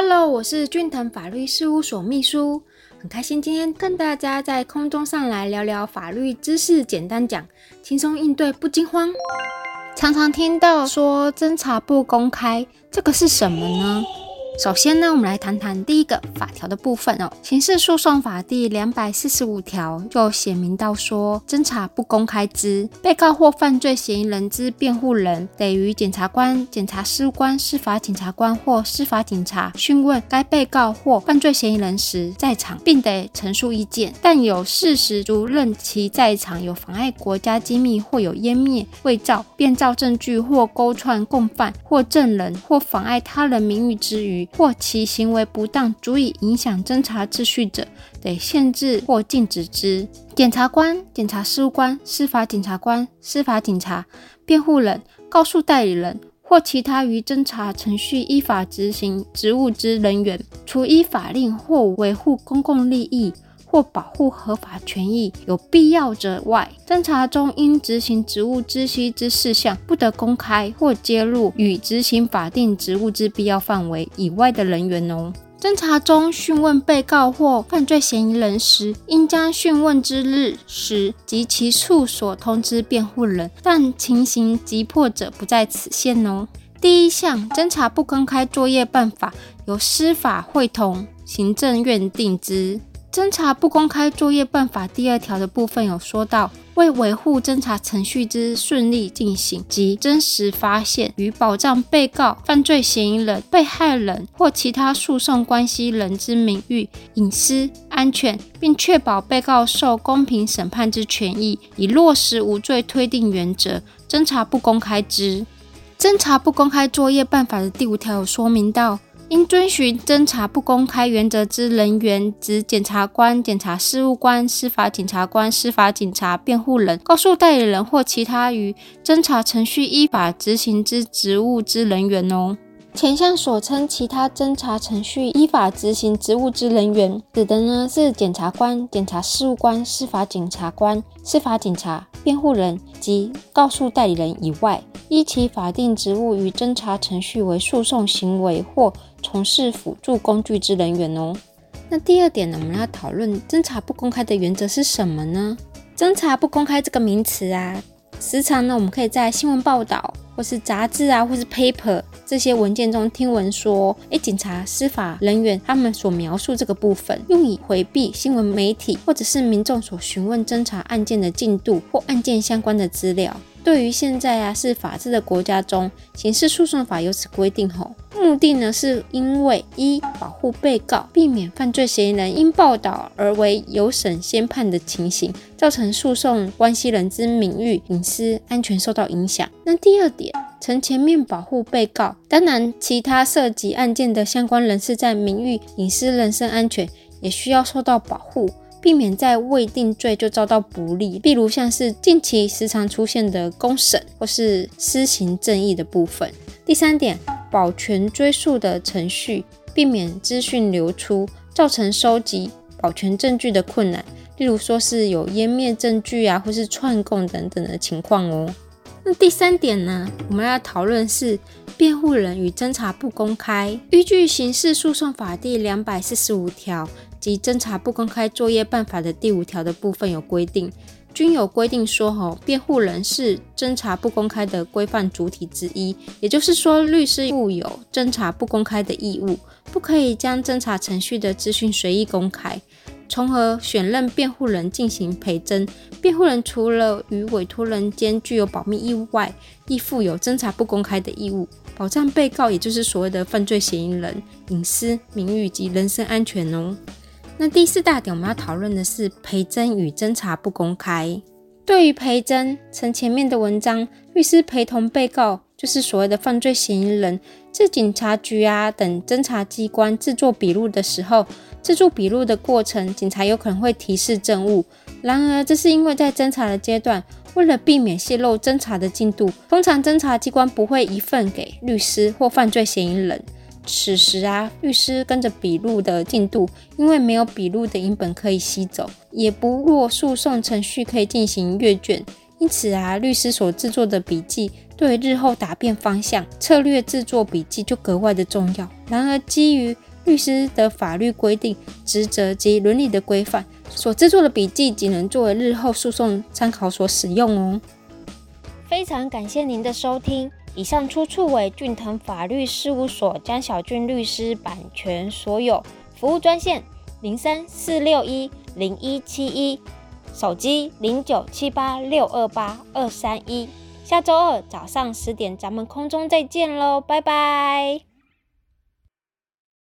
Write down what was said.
Hello，我是俊腾法律事务所秘书，很开心今天跟大家在空中上来聊聊法律知识，简单讲，轻松应对不惊慌。常常听到说侦查不公开，这个是什么呢？首先呢，我们来谈谈第一个法条的部分哦。刑事诉讼法第两百四十五条就写明到说，侦查不公开之被告或犯罪嫌疑人之辩护人，得于检察官、检察事务官、司法检察官或司法警察讯问该被告或犯罪嫌疑人时在场，并得陈述意见。但有事实足认其在场有妨碍国家机密或有湮灭、伪造、变造证据或勾串共犯或证人或妨碍他人名誉之余。或其行为不当，足以影响侦查秩序者，得限制或禁止之。检察官、检察事务官、司法检察官、司法警察、辩护人、告诉代理人或其他于侦查程序依法执行职务之人员，除依法令或维护公共利益。或保护合法权益有必要者外，侦查中应执行职务知悉之事项，不得公开或揭露与执行法定职务之必要范围以外的人员哦。侦查中讯问被告或犯罪嫌疑人时，应将讯问之日时及其处所通知辩护人，但情形急迫者不在此限哦。第一项，侦查不公开作业办法由司法会同行政院定之。侦查不公开作业办法第二条的部分有说到，为维护侦查程序之顺利进行及真实发现与保障被告、犯罪嫌疑人、被害人或其他诉讼关系人之名誉、隐私、安全，并确保被告受公平审判之权益，以落实无罪推定原则，侦查不公开之。侦查不公开作业办法的第五条有说明到。应遵循侦查不公开原则之人员，指检察官、检察事务官、司法检察官、司法警察、辩护人、告诉代理人或其他于侦查程序依法执行之职务之人员哦。前项所称其他侦查程序依法执行职务之人员，指的呢是检察官、检察事务官、司法检察官、司法警察、辩护人及告诉代理人以外，依其法定职务与侦查程序为诉讼行为或从事辅助工具之人员哦。那第二点呢，我们要讨论侦查不公开的原则是什么呢？侦查不公开这个名词啊，时常呢我们可以在新闻报道。或是杂志啊，或是 paper 这些文件中听闻说，诶，警察、司法人员他们所描述这个部分，用以回避新闻媒体或者是民众所询问侦查案件的进度或案件相关的资料。对于现在啊是法治的国家中，刑事诉讼法有此规定后，目的呢是因为一保护被告，避免犯罪嫌疑人因报道而为有审先判的情形，造成诉讼关系人之名誉、隐私、安全受到影响。那第二点，从前面保护被告，当然其他涉及案件的相关人士在名誉、隐私、人身安全也需要受到保护。避免在未定罪就遭到不利，例如像是近期时常出现的公审或是施行正义的部分。第三点，保全追诉的程序，避免资讯流出造成收集、保全证据的困难，例如说是有湮灭证据啊，或是串供等等的情况哦。那第三点呢，我们要讨论是辩护人与侦查不公开，依据刑事诉讼法第两百四十五条。及侦查不公开作业办法的第五条的部分有规定，均有规定说，吼，辩护人是侦查不公开的规范主体之一。也就是说，律师负有侦查不公开的义务，不可以将侦查程序的资讯随意公开。从而选任辩护人进行陪侦，辩护人除了与委托人间具有保密义务外，亦负有侦查不公开的义务，保障被告，也就是所谓的犯罪嫌疑人隐私、名誉及人身安全哦。那第四大点，我们要讨论的是陪侦与侦查不公开。对于陪侦，从前面的文章，律师陪同被告，就是所谓的犯罪嫌疑人，至警察局啊等侦查机关制作笔录的时候，制作笔录的过程，警察有可能会提示证物。然而，这是因为在侦查的阶段，为了避免泄露侦查的进度，通常侦查机关不会一份给律师或犯罪嫌疑人。此时啊，律师跟着笔录的进度，因为没有笔录的影本可以吸走，也不若诉讼程序可以进行阅卷，因此啊，律师所制作的笔记对日后答辩方向、策略制作笔记就格外的重要。然而，基于律师的法律规定、职责及伦理的规范，所制作的笔记仅能作为日后诉讼参考所使用哦。非常感谢您的收听，以上出处为俊腾法律事务所江小俊律师版权所有。服务专线零三四六一零一七一，手机零九七八六二八二三一。下周二早上十点，咱们空中再见喽，拜拜。